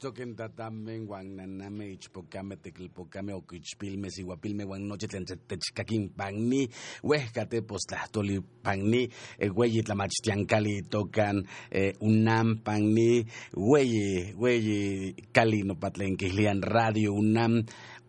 Queritztoquen tatamen guan naname ichpocame tequilpocame oquichpilme siguapilme guan noche tlentetechcaquin pagni huescate postlahtoli pagni güeyi tlamachtiancali tocan eh, unam pagni güeyi güeyi cali nopatlenquihlian radio unam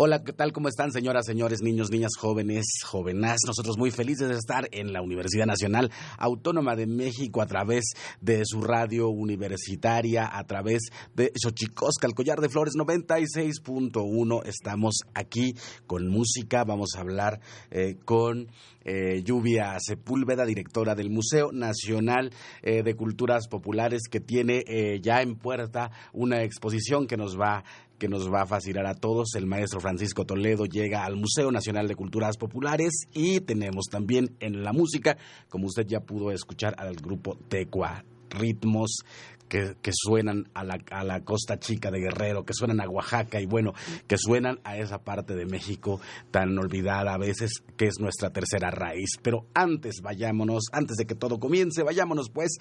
Hola, ¿qué tal? ¿Cómo están, señoras, señores, niños, niñas, jóvenes, jovenas? Nosotros muy felices de estar en la Universidad Nacional Autónoma de México a través de su radio universitaria, a través de Xochicosca, el collar de flores 96.1. Estamos aquí con música, vamos a hablar eh, con eh, Lluvia Sepúlveda, directora del Museo Nacional eh, de Culturas Populares, que tiene eh, ya en puerta una exposición que nos va que nos va a fascinar a todos. El maestro Francisco Toledo llega al Museo Nacional de Culturas Populares y tenemos también en la música, como usted ya pudo escuchar, al grupo Tecua ritmos que, suenan a la, a la costa chica de Guerrero, que suenan a Oaxaca y bueno, que suenan a esa parte de México tan olvidada a veces, que es nuestra tercera raíz. Pero antes vayámonos, antes de que todo comience, vayámonos pues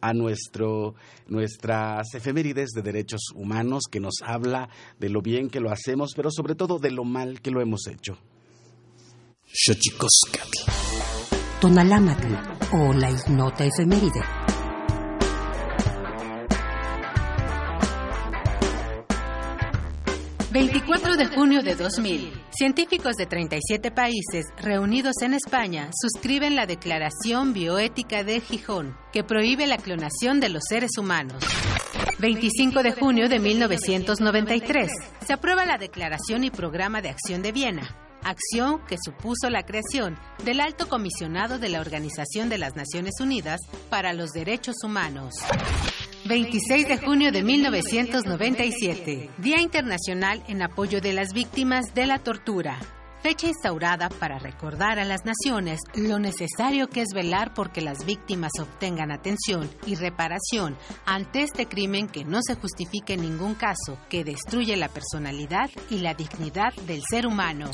a nuestro, nuestras efemérides de derechos humanos que nos habla de lo bien que lo hacemos, pero sobre todo de lo mal que lo hemos hecho. Tonalámatl o la ignota efeméride. 24 de junio de 2000, científicos de 37 países reunidos en España suscriben la Declaración Bioética de Gijón, que prohíbe la clonación de los seres humanos. 25 de junio de 1993, se aprueba la Declaración y Programa de Acción de Viena, acción que supuso la creación del Alto Comisionado de la Organización de las Naciones Unidas para los Derechos Humanos. 26 de junio de 1997, Día Internacional en apoyo de las víctimas de la tortura. Fecha instaurada para recordar a las naciones lo necesario que es velar porque las víctimas obtengan atención y reparación ante este crimen que no se justifique en ningún caso, que destruye la personalidad y la dignidad del ser humano.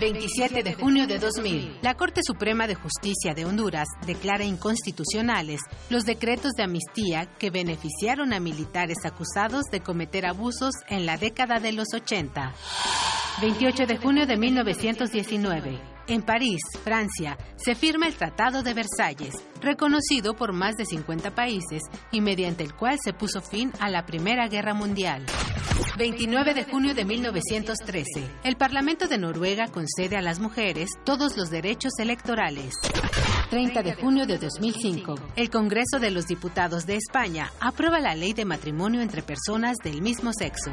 27 de junio de 2000, la Corte Suprema de Justicia de Honduras declara inconstitucionales los decretos de amnistía que beneficiaron a militares acusados de cometer abusos en la década de los 80. 28 de junio de 1919. En París, Francia, se firma el Tratado de Versalles, reconocido por más de 50 países y mediante el cual se puso fin a la Primera Guerra Mundial. 29 de junio de 1913. El Parlamento de Noruega concede a las mujeres todos los derechos electorales. 30 de junio de 2005. El Congreso de los Diputados de España aprueba la ley de matrimonio entre personas del mismo sexo.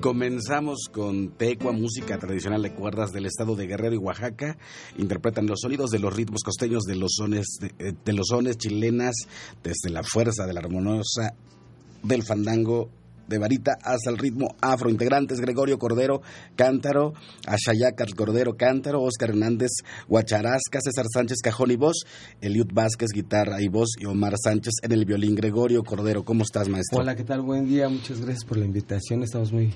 Comenzamos con Tecua, música tradicional de cuerdas del estado de Guerrero y Oaxaca. Interpretan los sonidos de los ritmos costeños de los sones, de, eh, los sones chilenas desde la fuerza de la armoniosa del fandango de varita hasta el ritmo afro. Integrantes Gregorio Cordero Cántaro, Ashayacat Cordero Cántaro, Oscar Hernández Guacharasca, César Sánchez Cajón y voz, Eliud Vázquez guitarra y voz y Omar Sánchez en el violín. Gregorio Cordero, ¿cómo estás, maestro? Hola, ¿qué tal? Buen día, muchas gracias por la invitación. Estamos muy,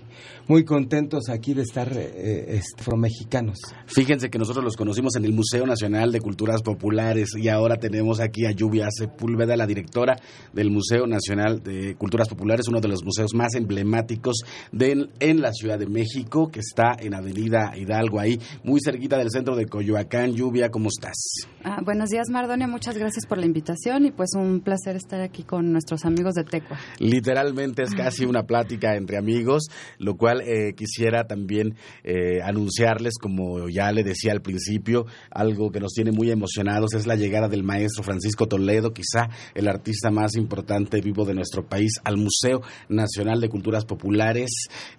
muy contentos aquí de estar eh, mexicanos. Fíjense que nosotros los conocimos en el Museo Nacional de Culturas Populares y ahora tenemos aquí a Lluvia Sepúlveda, la directora del Museo Nacional de Culturas Populares, uno de los museos más más emblemáticos de, en la Ciudad de México, que está en Avenida Hidalgo, ahí muy cerquita del centro de Coyoacán. Lluvia, ¿cómo estás? Ah, buenos días, Mardonia. Muchas gracias por la invitación y pues un placer estar aquí con nuestros amigos de Tecua. Literalmente es casi una plática entre amigos, lo cual eh, quisiera también eh, anunciarles, como ya le decía al principio, algo que nos tiene muy emocionados es la llegada del maestro Francisco Toledo, quizá el artista más importante vivo de nuestro país, al Museo Nacional de Culturas Populares.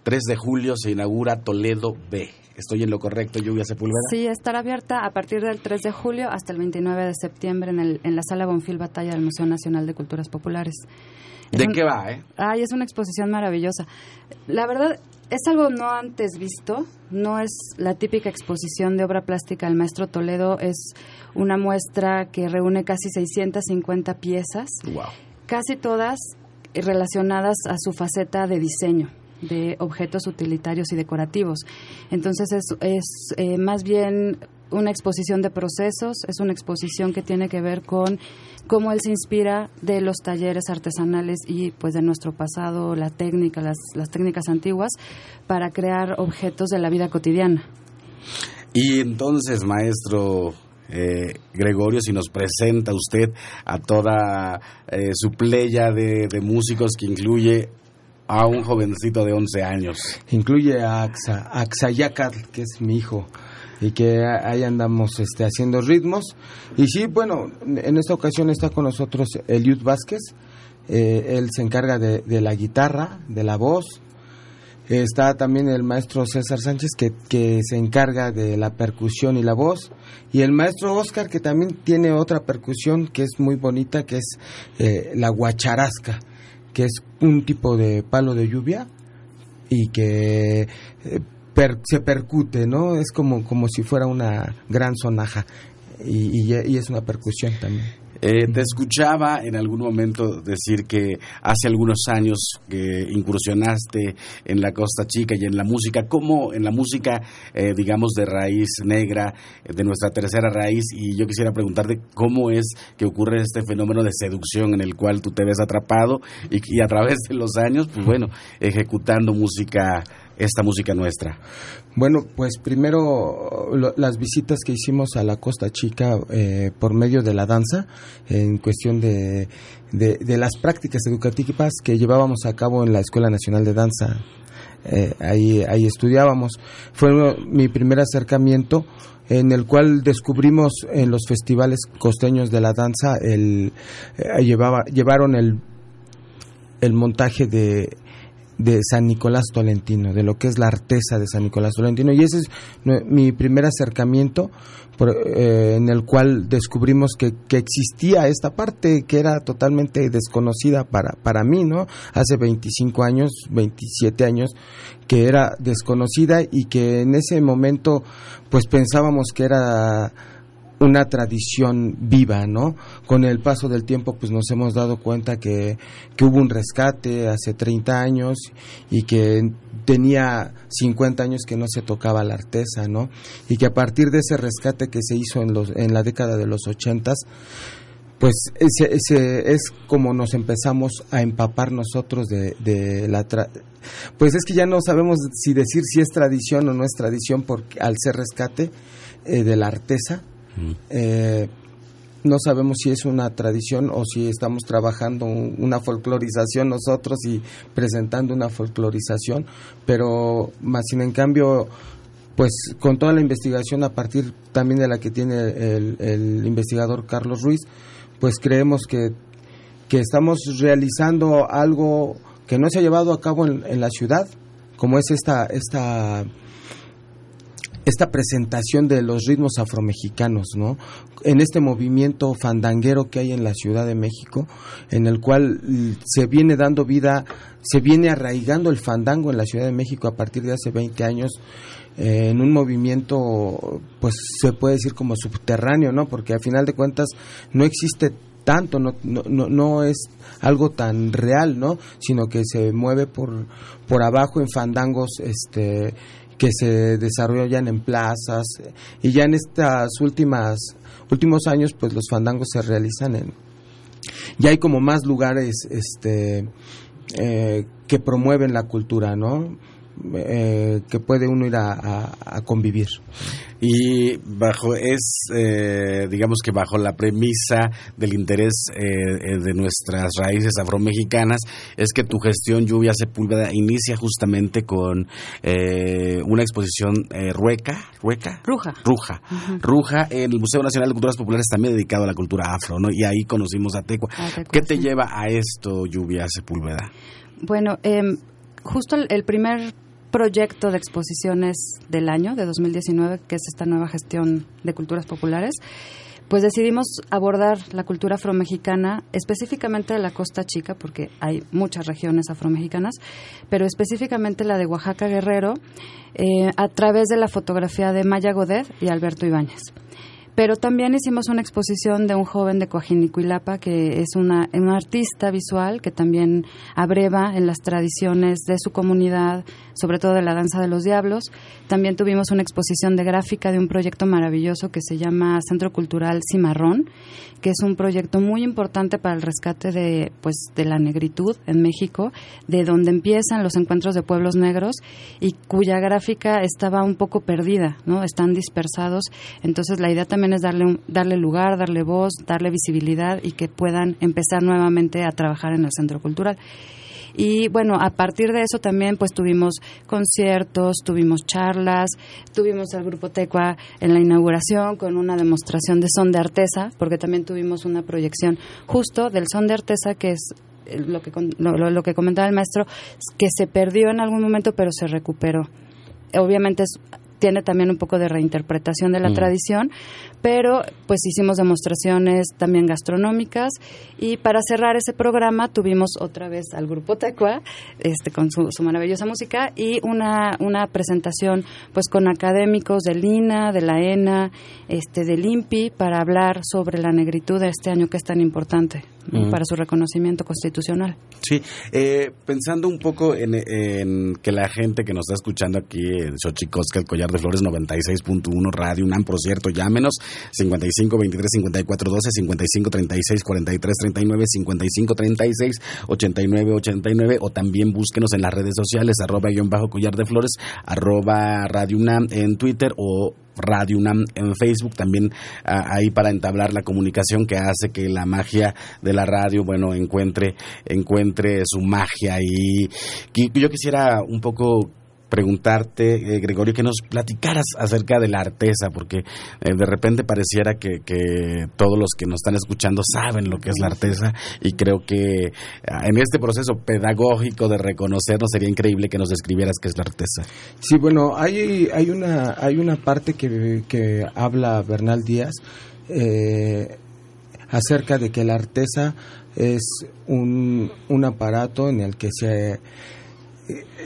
3 de julio se inaugura Toledo B. ¿Estoy en lo correcto, Lluvia Sepúlveda? Sí, estará abierta a partir del 3 de julio hasta el 29 de septiembre en, el, en la Sala Bonfil Batalla del Museo Nacional de Culturas Populares. ¿De qué va, eh? Ay, es una exposición maravillosa. La verdad, es algo no antes visto, no es la típica exposición de obra plástica del maestro Toledo, es una muestra que reúne casi 650 piezas. Wow. Casi todas relacionadas a su faceta de diseño de objetos utilitarios y decorativos. Entonces es, es eh, más bien una exposición de procesos, es una exposición que tiene que ver con cómo él se inspira de los talleres artesanales y pues de nuestro pasado, la técnica, las, las técnicas antiguas, para crear objetos de la vida cotidiana. Y entonces, maestro eh, Gregorio, si nos presenta usted a toda eh, su playa de, músicos que incluye a un jovencito de 11 años. Incluye a Axa, que es mi hijo, y que ahí andamos este, haciendo ritmos. Y sí, bueno, en esta ocasión está con nosotros Eliud Vázquez, eh, él se encarga de, la guitarra, de la voz. Está también el maestro César Sánchez que, que, se encarga de la percusión y la voz. Y el maestro Oscar que también tiene otra percusión que es muy bonita, que es eh, la guacharasca, que es un tipo de palo de lluvia y que eh, se percute, ¿no? Es como, como si fuera una gran sonaja y, y es una percusión también. Eh, te escuchaba en algún momento decir que hace algunos años que incursionaste en la Costa Chica y en la música, como en la música, eh, digamos, de raíz negra, de nuestra tercera raíz, y yo quisiera preguntarte cómo es que ocurre este fenómeno de seducción en el cual tú te ves atrapado y, y a través de los años, pues bueno, ejecutando música esta música nuestra? Bueno, pues primero las visitas que hicimos a la Costa Chica eh, por medio de la danza, en cuestión de, de, las prácticas educativas que llevábamos a cabo en la Escuela Nacional de Danza. Eh, ahí, ahí estudiábamos. Fue mi primer acercamiento en el cual descubrimos en los festivales costeños de la danza, el, eh, llevaba, llevaron el, el montaje de de San Nicolás Tolentino, de lo que es la artesa de San Nicolás Tolentino. Y ese es mi primer acercamiento eh, en el cual descubrimos que, que, existía esta parte que era totalmente desconocida para, para mí, ¿no? Hace 25 años, 27 años, que era desconocida y que en ese momento pues pensábamos que era una tradición viva, ¿no? Con el paso del tiempo, pues nos hemos dado cuenta que, que hubo un rescate hace 30 años y que tenía 50 años que no se tocaba la artesa, ¿no? Y que a partir de ese rescate que se hizo en, los, en la década de los 80, pues ese, ese es como nos empezamos a empapar nosotros de, la... pues es que ya no sabemos si decir si es tradición o no es tradición porque al ser rescate eh, de la artesa, eh, no sabemos si es una tradición o si estamos trabajando una folclorización nosotros y presentando una folclorización, pero más sin en cambio, pues con toda la investigación a partir también de la que tiene el, investigador Carlos Ruiz, pues creemos que, que, estamos realizando algo que no se ha llevado a cabo en, en la ciudad, como es esta, esta esta presentación de los ritmos afromexicanos, ¿no? En este movimiento fandanguero que hay en la Ciudad de México, en el cual se viene dando vida, se viene arraigando el fandango en la Ciudad de México a partir de hace 20 años, eh, en un movimiento, pues se puede decir como subterráneo, ¿no? Porque al final de cuentas no existe tanto, no, no, no, es algo tan real, ¿no? Sino que se mueve por, por abajo en fandangos, este que se desarrollan en plazas y ya en estas últimas últimos años pues los fandangos se realizan en ya hay como más lugares este eh, que promueven la cultura no eh, que puede uno ir a, convivir. Y bajo es, eh, digamos que bajo la premisa del interés eh, de nuestras raíces afromexicanas, es que tu gestión Lluvia Sepúlveda inicia justamente con una exposición rueca, rueca, ruja, ruja, ruja en el Museo Nacional de Culturas Populares también dedicado a la cultura afro, ¿no? Y ahí conocimos a Tecua. ¿Qué te lleva a esto, Lluvia Sepúlveda? Bueno, em, justo el primer proyecto de exposiciones del año, de 2019, que es esta nueva gestión de culturas populares, pues decidimos abordar la cultura afromexicana, específicamente de la Costa Chica, porque hay muchas regiones afromexicanas, pero específicamente la de Oaxaca Guerrero, eh, a través de la fotografía de Maya Godet y Alberto Ibáñez. Pero también hicimos una exposición de un joven de Coajinicuilapa que es una, un artista visual que también abreva en las tradiciones de su comunidad, sobre todo de la danza de los diablos. También tuvimos una exposición de gráfica de un proyecto maravilloso que se llama Centro Cultural Cimarrón, que es un proyecto muy importante para el rescate de, pues, de la negritud en México, de donde empiezan los encuentros de pueblos negros y cuya gráfica estaba un poco perdida, ¿no? Están dispersados. Entonces la idea también es darle, darle lugar, darle voz, darle visibilidad y que puedan empezar nuevamente a trabajar en el centro cultural. Y bueno, a partir de eso también pues tuvimos conciertos, tuvimos charlas, tuvimos al grupo Tecua en la inauguración con una demostración de son de artesa, porque también tuvimos una proyección justo del son de artesa que es lo que, lo que comentaba el maestro, que se perdió en algún momento pero se recuperó obviamente es tiene también un poco de reinterpretación de la mm. tradición, pero pues hicimos demostraciones también gastronómicas y para cerrar ese programa tuvimos otra vez al grupo Tecua este, con su, maravillosa música y una, una presentación pues con académicos del INA, de la ENA, este, del INPI para hablar sobre la negritud de este año que es tan importante mm. para su reconocimiento constitucional. Sí, eh, pensando un poco en, que la gente que nos está escuchando aquí en Xochicosca, el Collar de Flores 96.1 Radio UNAM, por cierto, llámenos 55 23 54 12 55 36 43 39 55 36 89 89 o también búsquenos en las redes sociales arroba guion bajo collar de flores arroba Radio UNAM en Twitter o Radio UNAM en Facebook, también ah, ahí para entablar la comunicación que hace que la magia de la radio, bueno, encuentre, encuentre su magia. Y yo quisiera un poco preguntarte, eh, Gregorio, que nos platicaras acerca de la artesa, porque eh, de repente pareciera que, todos los que nos están escuchando saben lo que es la artesa y creo que ah, en este proceso pedagógico de reconocernos sería increíble que nos describieras qué es la artesa. Sí, bueno, hay, hay, una, hay una parte que, que habla Bernal Díaz eh, acerca de que la artesa es un, un aparato en el que se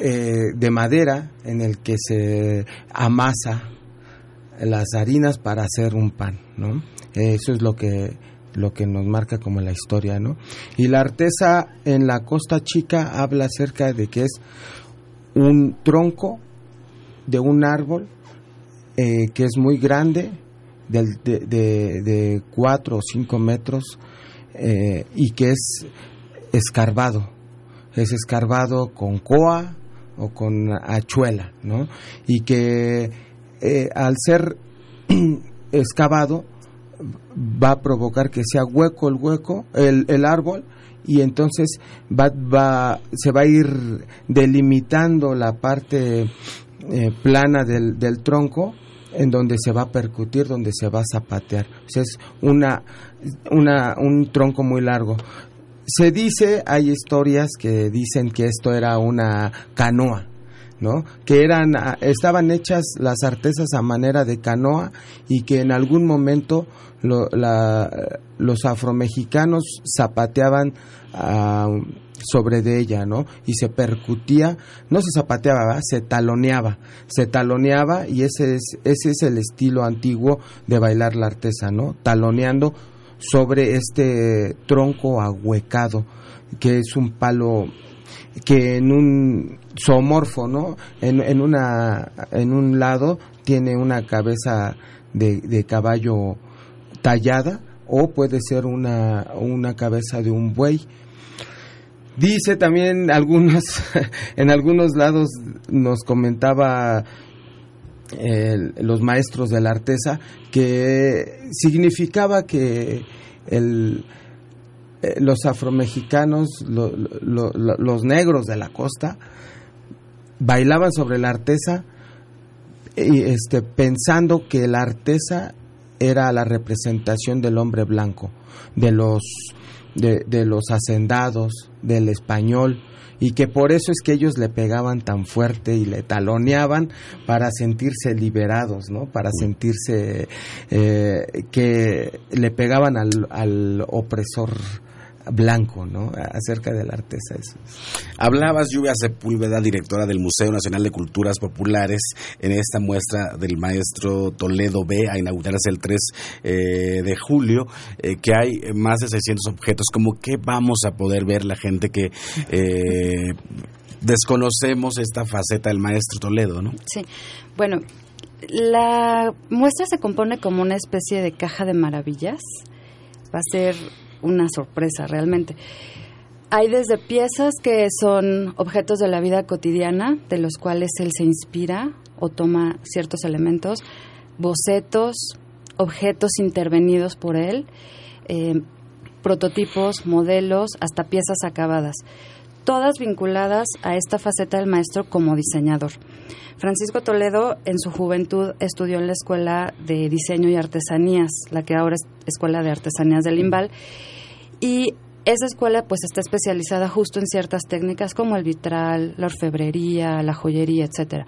eh, de madera en el que se amasa las harinas para hacer un pan, ¿no? Eso es lo que lo que nos marca como la historia, ¿no? Y la artesa en la Costa Chica habla acerca de que es un tronco de un árbol eh, que es muy grande, de, de, cuatro o cinco metros, eh, y que es escarbado, es escarbado con coa o con hachuela, ¿no? Y que eh, al ser excavado va a provocar que sea hueco el hueco, el, el árbol, y entonces va, va, se va a ir delimitando la parte eh, plana del, del, tronco en donde se va a percutir, donde se va a zapatear. O es una, una, un tronco muy largo. Se dice, hay historias que dicen que esto era una canoa, ¿no? Que eran, ah, estaban hechas las artesas a manera de canoa y que en algún momento los afromexicanos zapateaban ah, sobre de ella, ¿no? Y se percutía, no se zapateaba, se taloneaba, se taloneaba y ese es, ese es el estilo antiguo de bailar la artesa, ¿no? Taloneando sobre este tronco ahuecado, que es un palo que en un zoomorfo, ¿no? En, en, una, en un lado tiene una cabeza de, de caballo tallada o puede ser una, una cabeza de un buey. Dice también algunos, en algunos lados nos comentaba los maestros de la artesa, que significaba que el, eh, los afromexicanos, los negros de la costa, bailaban sobre la artesa y, este, pensando que la artesa era la representación del hombre blanco, de los, de los hacendados, del español, y que por eso es que ellos le pegaban tan fuerte y le taloneaban para sentirse liberados, ¿no? Para sentirse eh, que le pegaban al, al opresor blanco, ¿no? Acerca de la artesa. Eso. Hablabas, Lluvia Sepúlveda, directora del Museo Nacional de Culturas Populares, en esta muestra del maestro Toledo B, a inaugurarse el 3 eh, de julio, eh, que hay más de 600 objetos. ¿Cómo que vamos a poder ver la gente que eh, desconocemos esta faceta del maestro Toledo, no? Sí, bueno, la muestra se compone como una especie de caja de maravillas. Va a ser una sorpresa realmente. Hay desde piezas que son objetos de la vida cotidiana, de los cuales él se inspira o toma ciertos elementos, bocetos, objetos intervenidos por él, eh, prototipos, modelos, hasta piezas acabadas. Todas vinculadas a esta faceta del maestro como diseñador. Francisco Toledo en su juventud estudió en la Escuela de Diseño y Artesanías, la que ahora es Escuela de Artesanías del Limbal, y esa escuela pues está especializada justo en ciertas técnicas como el vitral, la orfebrería, la joyería, etcétera.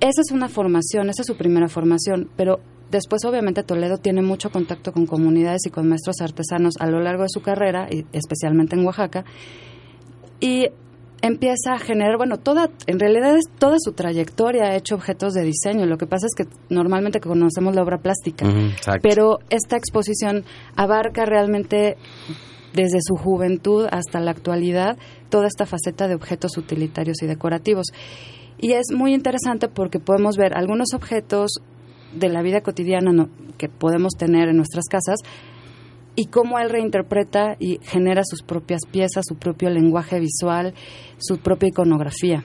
Esa es una formación, esa es su primera formación, pero después obviamente Toledo tiene mucho contacto con comunidades y con maestros artesanos a lo largo de su carrera, y especialmente en Oaxaca, y empieza a generar, bueno, toda, en realidad es toda su trayectoria ha hecho objetos de diseño. Lo que pasa es que normalmente conocemos la obra plástica, pero esta exposición abarca realmente desde su juventud hasta la actualidad toda esta faceta de objetos utilitarios y decorativos. Y es muy interesante porque podemos ver algunos objetos de la vida cotidiana que podemos tener en nuestras casas y cómo él reinterpreta y genera sus propias piezas, su propio lenguaje visual, su propia iconografía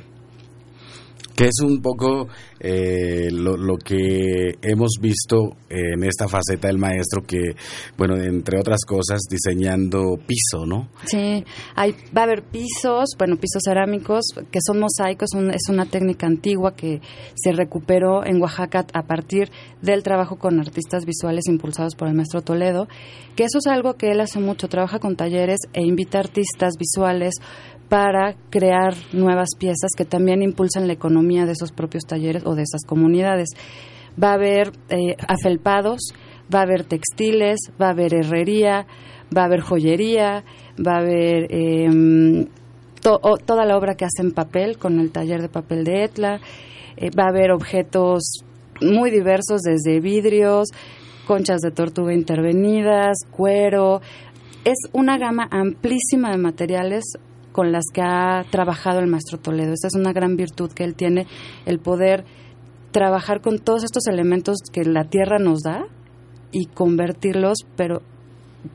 que es un poco eh, lo, que hemos visto en esta faceta del maestro que, bueno, entre otras cosas, diseñando piso, ¿no? Sí, hay, va a haber pisos, bueno, pisos cerámicos, que son mosaicos, es una técnica antigua que se recuperó en Oaxaca a partir del trabajo con artistas visuales impulsados por el maestro Toledo, que eso es algo que él hace mucho, trabaja con talleres e invita artistas visuales para crear nuevas piezas que también impulsan la economía de esos propios talleres o de esas comunidades. Va a haber eh, afelpados, va a haber textiles, va a haber herrería, va a haber joyería, va a haber em, toda la obra que hace en papel con el taller de papel de Etla, eh, va a haber objetos muy diversos desde vidrios, conchas de tortuga intervenidas, cuero, es una gama amplísima de materiales con las que ha trabajado el maestro Toledo. Esta es una gran virtud que él tiene, el poder trabajar con todos estos elementos que la tierra nos da y convertirlos, pero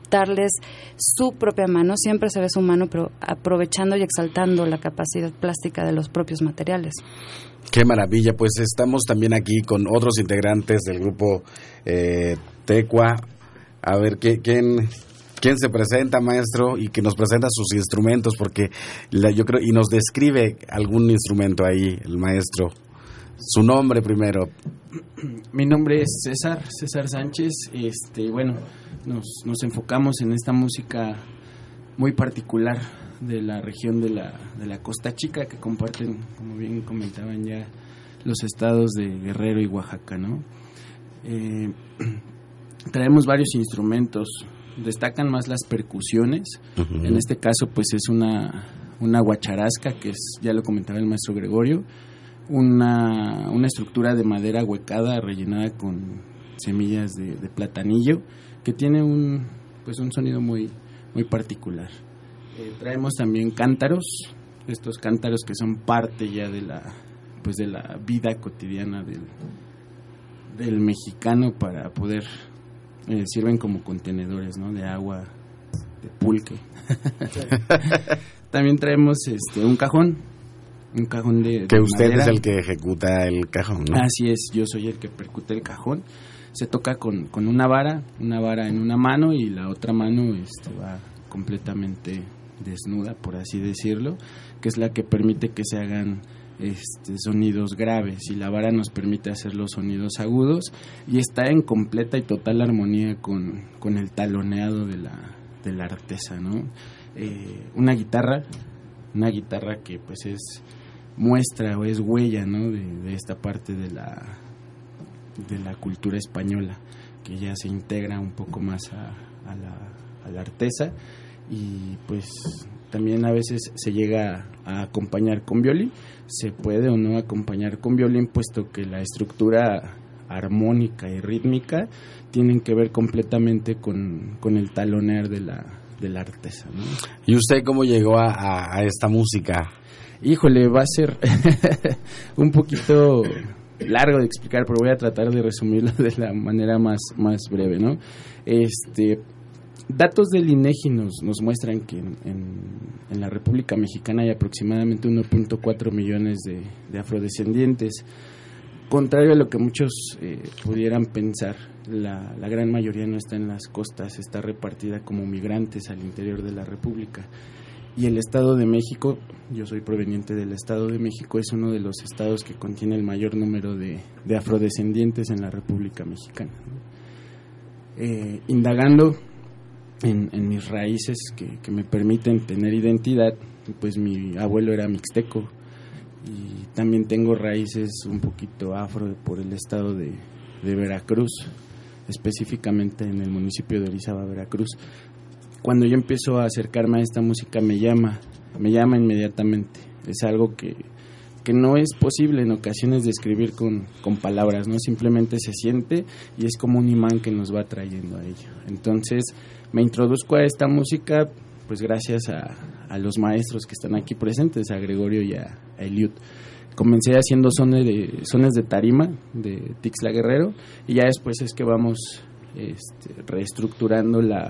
darles su propia mano, siempre se ve su mano, pero aprovechando y exaltando la capacidad plástica de los propios materiales. Qué maravilla, pues estamos también aquí con otros integrantes del grupo eh, Tecua. A ver, ¿quién, quién se presenta, maestro, y que nos presenta sus instrumentos, porque yo creo, y nos describe algún instrumento ahí, el maestro. Su nombre primero. Mi nombre es César, César Sánchez, este, bueno, nos, nos enfocamos en esta música muy particular de la región de la, de la Costa Chica que comparten, como bien comentaban ya, los estados de Guerrero y Oaxaca, ¿no? Eh, traemos varios instrumentos, destacan más las percusiones. En este caso, pues es una, una guacharasca, que es, ya lo comentaba el maestro Gregorio, una, una estructura de madera huecada rellenada con semillas de, platanillo, que tiene un, pues un sonido muy, muy particular. Eh, traemos también cántaros, estos cántaros que son parte ya de la, pues de la vida cotidiana del, del mexicano para poder eh, sirven como contenedores ¿no? de agua, de pulque. También traemos este un cajón, un cajón de... Que usted es el que ejecuta el cajón, ¿no? Así es, yo soy el que percute el cajón. Se toca con, con una vara, una vara en una mano y la otra mano este, va completamente desnuda, por así decirlo, que es la que permite que se hagan este, sonidos graves y la vara nos permite hacer los sonidos agudos y está en completa y total armonía con, con el taloneado de la, de la artesa, ¿no? Eh, una guitarra, una guitarra que pues es muestra o es huella, ¿no? De, esta parte de la, de la cultura española que ya se integra un poco más a, a, la, a la artesa y pues también a veces se llega a acompañar con violín, se puede o no acompañar con violín, puesto que la estructura armónica y rítmica tienen que ver completamente con, el talonear de la, de la artesa. ¿Y usted cómo llegó a, esta música? Híjole, va a ser un poquito largo de explicar, pero voy a tratar de resumirlo de la manera más, más breve, ¿no? Este, Datos del INEGI nos, nos muestran que en, la República Mexicana hay aproximadamente 1.4 millones de, afrodescendientes. Contrario a lo que muchos eh, pudieran pensar, la, gran mayoría no está en las costas, está repartida como migrantes al interior de la República. y el Estado de México, yo soy proveniente del Estado de México, es uno de los estados que contiene el mayor número de, afrodescendientes en la República Mexicana. Eh, indagando en, mis raíces que, me permiten tener identidad, pues mi abuelo era mixteco y también tengo raíces un poquito afro por el estado de, de Veracruz, específicamente en el municipio de Orizaba, Veracruz cuando yo empiezo a acercarme a esta música me llama, me llama inmediatamente. Es algo que, que no es posible en ocasiones describir con, con palabras, ¿no? Simplemente se siente y es como un imán que nos va trayendo a ello. Entonces me introduzco a esta música pues gracias a, los maestros que están aquí presentes, a Gregorio y a, Eliud. Comencé haciendo sones de, sones de tarima, de Tixla Guerrero, y ya después es que vamos este, reestructurando la,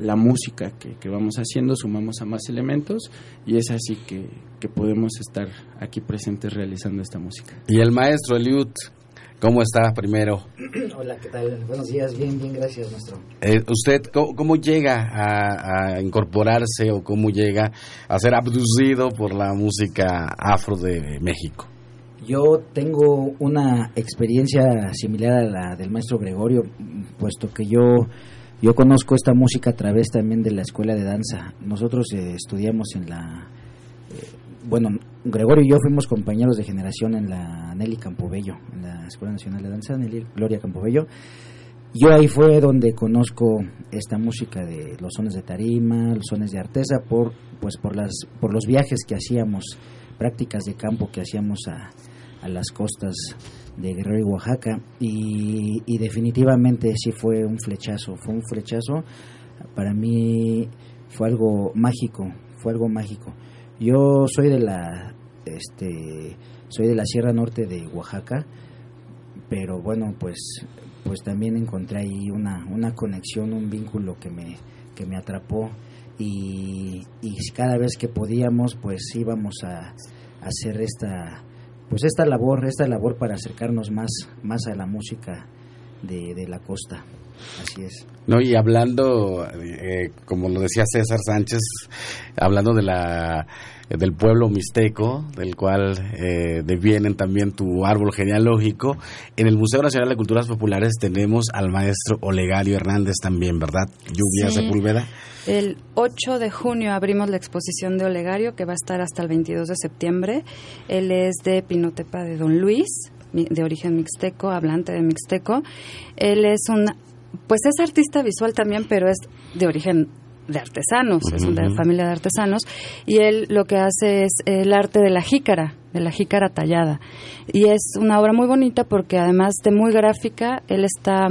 la música que, vamos haciendo, sumamos a más elementos y es así que, podemos estar aquí presentes realizando esta música. Y el maestro Eliud, ¿cómo está primero? Hola, ¿qué tal? Buenos días, bien, bien, gracias, maestro. Eh, ¿Usted cómo, llega a, a, incorporarse o cómo llega a ser abducido por la música afro de México? Yo tengo una experiencia similar a la del maestro Gregorio, puesto que yo yo conozco esta música a través también de la escuela de danza. Nosotros eh, estudiamos en la... Bueno, Gregorio y yo fuimos compañeros de generación en la Nelly Campobello, en la Escuela Nacional de Danza, Nelly Gloria Campobello. Yo ahí fue donde conozco esta música de los sones de tarima, los sones de artesa, por, pues por, las, por los viajes que hacíamos, prácticas de campo que hacíamos a, a las costas de Guerrero y Oaxaca y, definitivamente sí fue un flechazo, fue un flechazo, para mí fue algo mágico, fue algo mágico. Yo soy de la este soy de la Sierra Norte de Oaxaca, pero bueno, pues pues también encontré ahí una, una conexión, un vínculo que me que me atrapó y, y cada vez que podíamos pues íbamos a hacer esta pues esta labor, esta labor para acercarnos más, más a la música de, de la costa. Así es. No, y hablando, eh, como lo decía César Sánchez, hablando de la del pueblo mixteco, del cual eh, devienen también tu árbol genealógico. En el Museo Nacional de Culturas Populares tenemos al maestro Olegario Hernández también, ¿verdad? Lluvia Sepúlveda. El 8 de junio abrimos la exposición de Olegario, que va a estar hasta el 22 de septiembre. Él es de Pinotepa de Don Luis, de origen mixteco, hablante de mixteco. Él es un, pues es artista visual también, pero es de origen de artesanos, es una familia de artesanos, y él lo que hace es el arte de la jícara, de la jícara tallada. Y es una obra muy bonita porque además de muy gráfica, él está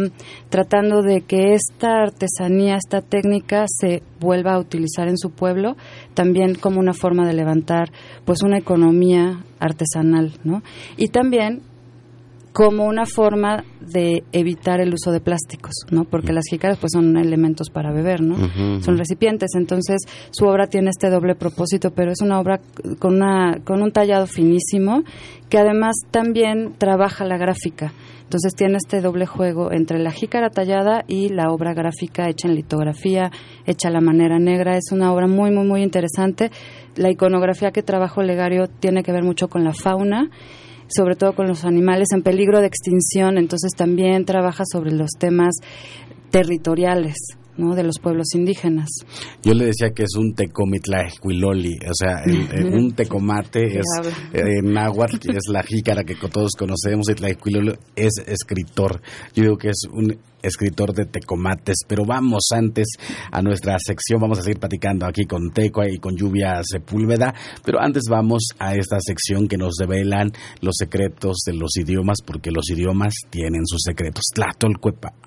tratando de que esta artesanía, esta técnica se vuelva a utilizar en su pueblo, también como una forma de levantar pues una economía artesanal, ¿no? Y también como una forma de evitar el uso de plásticos, ¿no? Porque las jícaras pues son elementos para beber, ¿no? Son recipientes, entonces su obra tiene este doble propósito, pero es una obra con una con un tallado finísimo que además también trabaja la gráfica. Entonces tiene este doble juego entre la jícara tallada y la obra gráfica hecha en litografía, hecha a la manera negra. Es una obra muy, muy, muy interesante. La iconografía que trabajo Legario tiene que ver mucho con la fauna sobre todo con los animales en peligro de extinción, entonces también trabaja sobre los temas territoriales. ¿No? de los pueblos indígenas. Yo le decía que es un tecomitlahuiloli, o sea, un tecomate es eh, náhuatl, que es la jícara que todos conocemos, y es escritor. Yo digo que es un escritor de tecomates, pero vamos antes a nuestra sección, vamos a seguir platicando aquí con Teco y con Lluvia Sepúlveda, pero antes vamos a esta sección que nos develan los secretos de los idiomas, porque los idiomas tienen sus secretos. Tlatolcuepa.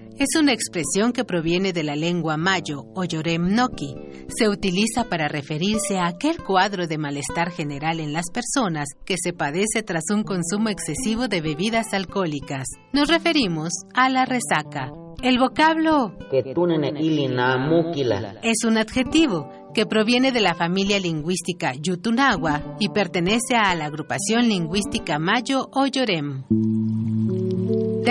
es una expresión que proviene de la lengua mayo o yorem noki. Se utiliza para referirse a aquel cuadro de malestar general en las personas que se padece tras un consumo excesivo de bebidas alcohólicas. Nos referimos a la resaca. El vocablo es un adjetivo que proviene de la familia lingüística Yutunagua y pertenece a la agrupación lingüística Mayo o Yorem.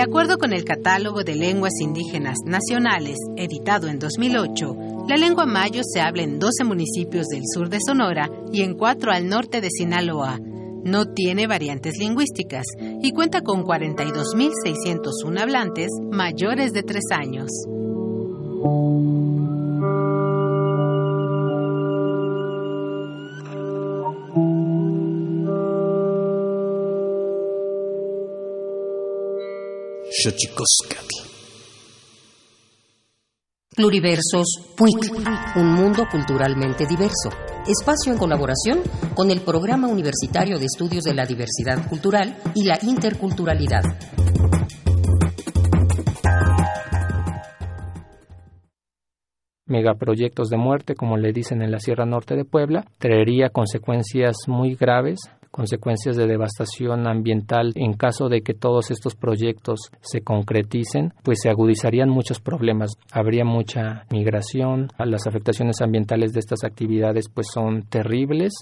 De acuerdo con el Catálogo de Lenguas Indígenas Nacionales, editado en 2008, la lengua mayo se habla en 12 municipios del sur de Sonora y en 4 al norte de Sinaloa. No tiene variantes lingüísticas y cuenta con 42.601 hablantes mayores de 3 años. Pluriversos PUIC, un mundo culturalmente diverso. Espacio en colaboración con el Programa Universitario de Estudios de la Diversidad Cultural y la Interculturalidad. megaproyectos de muerte, como le dicen en la Sierra Norte de Puebla, traería consecuencias muy graves consecuencias de devastación ambiental en caso de que todos estos proyectos se concreticen, pues se agudizarían muchos problemas. Habría mucha migración, las afectaciones ambientales de estas actividades pues son terribles.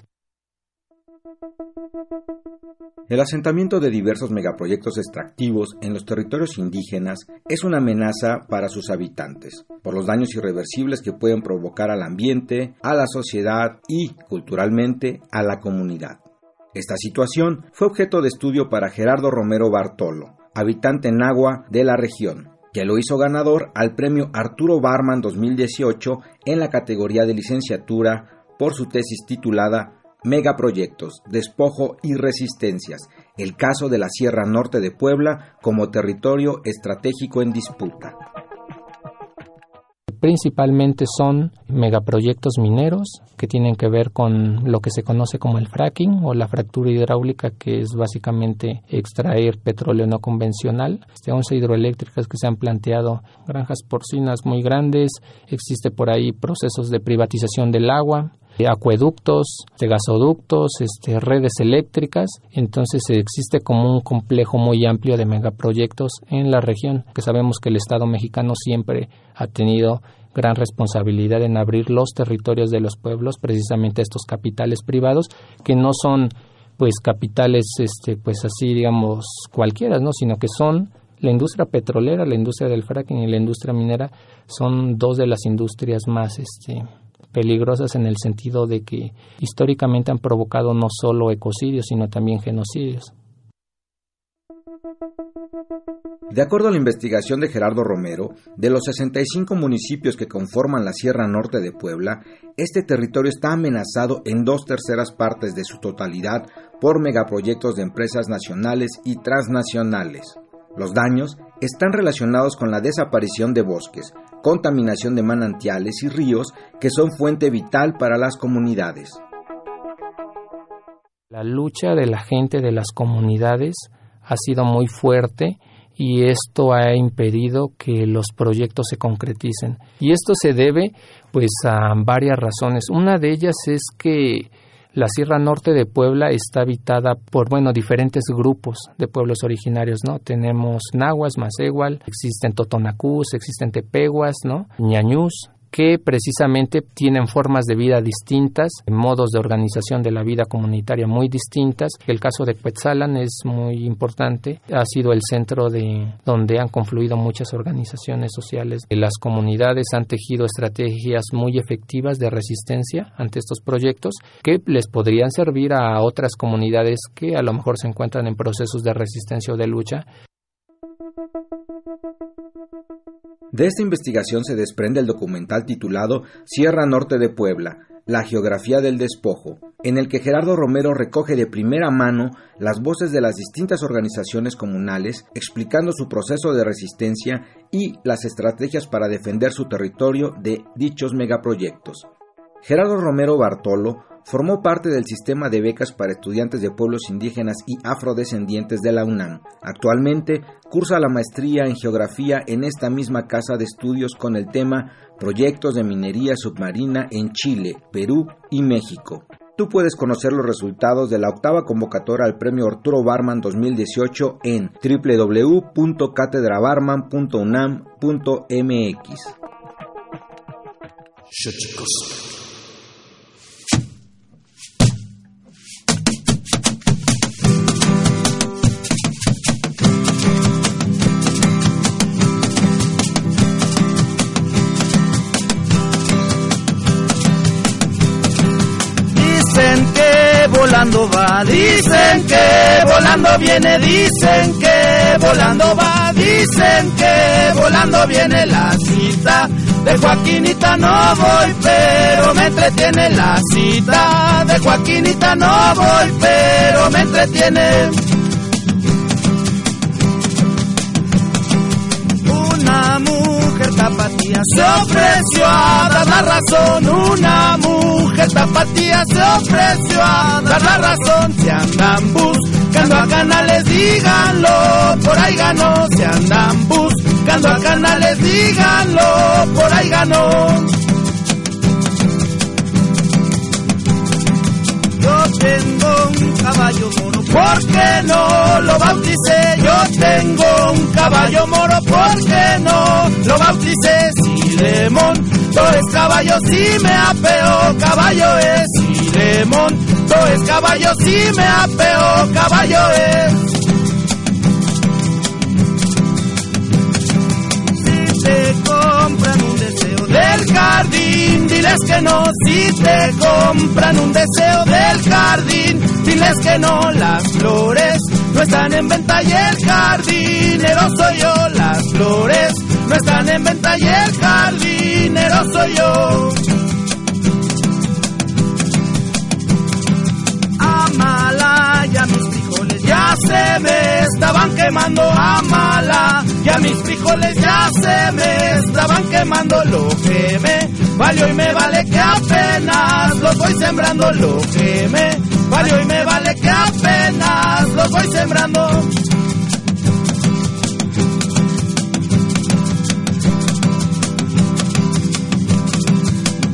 El asentamiento de diversos megaproyectos extractivos en los territorios indígenas es una amenaza para sus habitantes, por los daños irreversibles que pueden provocar al ambiente, a la sociedad y, culturalmente, a la comunidad. Esta situación fue objeto de estudio para Gerardo Romero Bartolo, habitante en Agua de la región, que lo hizo ganador al premio Arturo Barman 2018 en la categoría de licenciatura por su tesis titulada Megaproyectos, Despojo y Resistencias, el caso de la Sierra Norte de Puebla como territorio estratégico en disputa principalmente son megaproyectos mineros que tienen que ver con lo que se conoce como el fracking o la fractura hidráulica, que es básicamente extraer petróleo no convencional. Este, 11 hidroeléctricas que se han planteado, granjas porcinas muy grandes, existe por ahí procesos de privatización del agua, acueductos, de gasoductos, este, redes eléctricas. Entonces existe como un complejo muy amplio de megaproyectos en la región, que sabemos que el Estado mexicano siempre ha tenido gran responsabilidad en abrir los territorios de los pueblos, precisamente estos capitales privados, que no son pues capitales este pues así digamos cualquiera, ¿no? sino que son la industria petrolera, la industria del fracking y la industria minera son dos de las industrias más este peligrosas en el sentido de que históricamente han provocado no solo ecocidios, sino también genocidios. De acuerdo a la investigación de Gerardo Romero, de los 65 municipios que conforman la Sierra Norte de Puebla, este territorio está amenazado en dos terceras partes de su totalidad por megaproyectos de empresas nacionales y transnacionales. Los daños están relacionados con la desaparición de bosques, contaminación de manantiales y ríos que son fuente vital para las comunidades. La lucha de la gente de las comunidades ha sido muy fuerte y esto ha impedido que los proyectos se concreticen. Y esto se debe pues a varias razones. Una de ellas es que la Sierra Norte de Puebla está habitada por, bueno, diferentes grupos de pueblos originarios, ¿no? Tenemos nahuas, macehual, existen totonacús, existen tepehuas, ¿no? ñañús, que precisamente tienen formas de vida distintas, modos de organización de la vida comunitaria muy distintas. El caso de Quetzalan es muy importante, ha sido el centro de donde han confluido muchas organizaciones sociales. Las comunidades han tejido estrategias muy efectivas de resistencia ante estos proyectos que les podrían servir a otras comunidades que a lo mejor se encuentran en procesos de resistencia o de lucha de esta investigación se desprende el documental titulado Sierra Norte de Puebla, la geografía del despojo, en el que Gerardo Romero recoge de primera mano las voces de las distintas organizaciones comunales, explicando su proceso de resistencia y las estrategias para defender su territorio de dichos megaproyectos. Gerardo Romero Bartolo formó parte del sistema de becas para estudiantes de pueblos indígenas y afrodescendientes de la UNAM. Actualmente cursa la maestría en geografía en esta misma casa de estudios con el tema Proyectos de minería submarina en Chile, Perú y México. Tú puedes conocer los resultados de la octava convocatoria al Premio Arturo Barman 2018 en www.catedrabarman.unam.mx. va, dicen que volando viene, dicen que volando va, dicen que volando viene la cita. De Joaquinita no voy, pero me entretiene la cita. De Joaquinita no voy, pero me entretiene. Se ofreció a dar la razón. Una mujer tapatía se ofreció a dar la razón. Se andan buscando a canales, díganlo. Por ahí ganó. Se andan buscando a canales, díganlo. Por ahí ganó. Tengo un caballo moro, ¿por qué no lo bauticé? Yo tengo un caballo moro, ¿por qué no lo bauticé? Si le es caballo, si me apeo, caballo es. Si le es caballo, si me apeo, caballo es. Si te compran del jardín, diles que no. Si te compran un deseo del jardín, diles que no. Las flores no están en venta y el jardinero soy yo. Las flores no están en venta y el jardinero soy yo. Amala, ya mis frijoles ya se me estaban quemando. Amala, ya mis frijoles ya se me estaban quemando. Lo que me valió y me vale que apenas los voy sembrando. Lo que me valió y me vale que apenas los voy sembrando.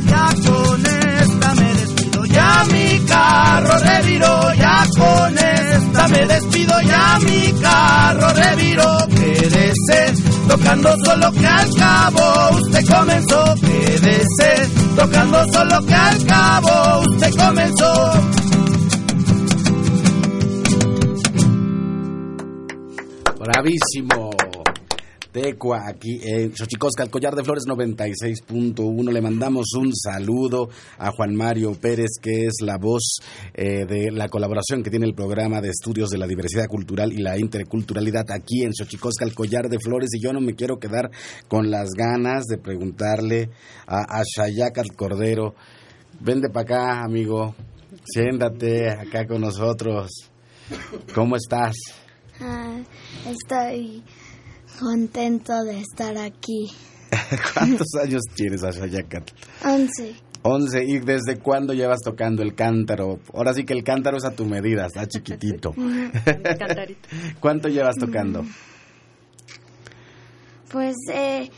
Ya con esta me despido, ya mi carro reviró, ya con esta me despido, ya mi carro reviró. Quédese tocando solo que al cabo usted comenzó. Quédese tocando solo que al cabo usted comenzó. Bravísimo. Tecua, aquí en Xochicosca, el collar de flores 96.1. Le mandamos un saludo a Juan Mario Pérez, que es la voz eh, de la colaboración que tiene el programa de estudios de la diversidad cultural y la interculturalidad aquí en Xochicosca, el collar de flores. Y yo no me quiero quedar con las ganas de preguntarle a, a Shayacat Cordero. Vende para acá, amigo. Siéntate acá con nosotros. ¿Cómo estás? Ah, estoy contento de estar aquí. ¿Cuántos años tienes, Ashayacat? Once. Once. ¿Y desde cuándo llevas tocando el cántaro? Ahora sí que el cántaro es a tu medida, está chiquitito. ¿Cuánto llevas tocando? Pues eh,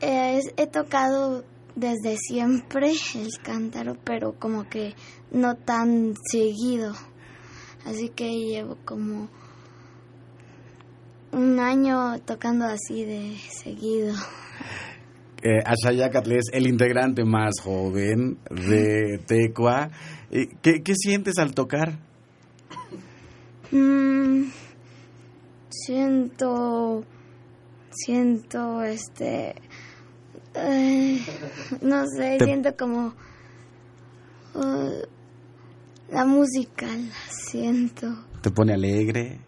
eh, he tocado desde siempre el cántaro, pero como que no tan seguido. Así que llevo como un año tocando así de seguido. Eh, Ashayacatl es el integrante más joven de Tecua. Eh, ¿Qué, qué sientes al tocar? Mm, siento, siento, este, eh, no sé, Te- siento como uh, la música, la siento. ¿Te pone alegre?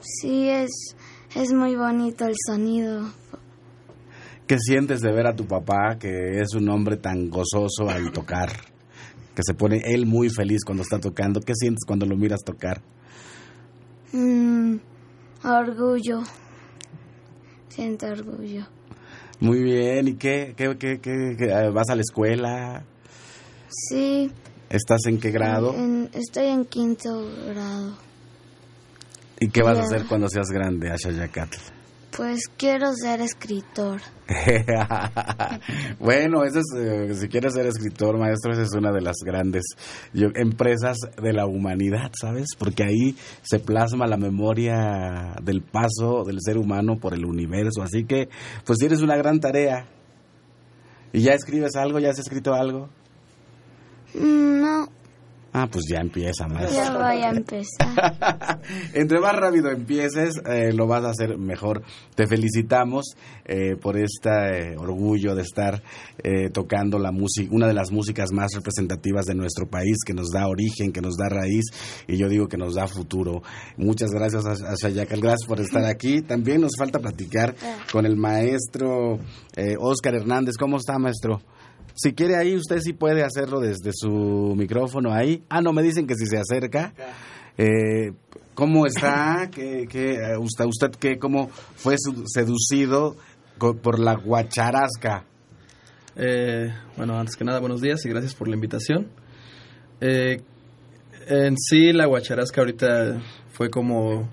Sí, es, es muy bonito el sonido. ¿Qué sientes de ver a tu papá, que es un hombre tan gozoso al tocar? Que se pone él muy feliz cuando está tocando. ¿Qué sientes cuando lo miras tocar? Mm, orgullo, siento orgullo. Muy bien, ¿y qué, qué, qué, qué- qué- eh, vas a la escuela? Sí, ¿Estás en qué grado? en- estoy en quinto grado. ¿Y qué vas a hacer cuando seas grande, Ashayacatl? Pues quiero ser escritor. bueno, eso es, eh, si quieres ser escritor, maestro, esa es una de las grandes yo- empresas de la humanidad, ¿sabes? Porque ahí se plasma la memoria del paso del ser humano por el universo. Así que, pues tienes una gran tarea. ¿Y ya escribes algo? ¿Ya has escrito algo? Mm, No, Ah, pues ya empieza, maestro. ya voy a empezar. Entre más rápido empieces, eh, lo vas a hacer mejor. Te felicitamos eh, por este eh, orgullo de estar eh, tocando la música, una de las músicas más representativas de nuestro país, que nos da origen, que nos da raíz, y yo digo que nos da futuro. Muchas gracias a, a Shayakal, gracias por estar aquí. También nos falta platicar con el maestro eh, Oscar Hernández. ¿Cómo está, maestro? Si quiere ahí, usted sí puede hacerlo desde su micrófono ahí. Ah, no, me dicen que si se acerca. Eh, ¿Cómo está? ¿Qué, qué, eh, usted, usted qué, cómo fue su- seducido por la guacharasca? Eh, bueno, antes que nada, buenos días y gracias por la invitación. Eh, en sí, la guacharasca ahorita fue como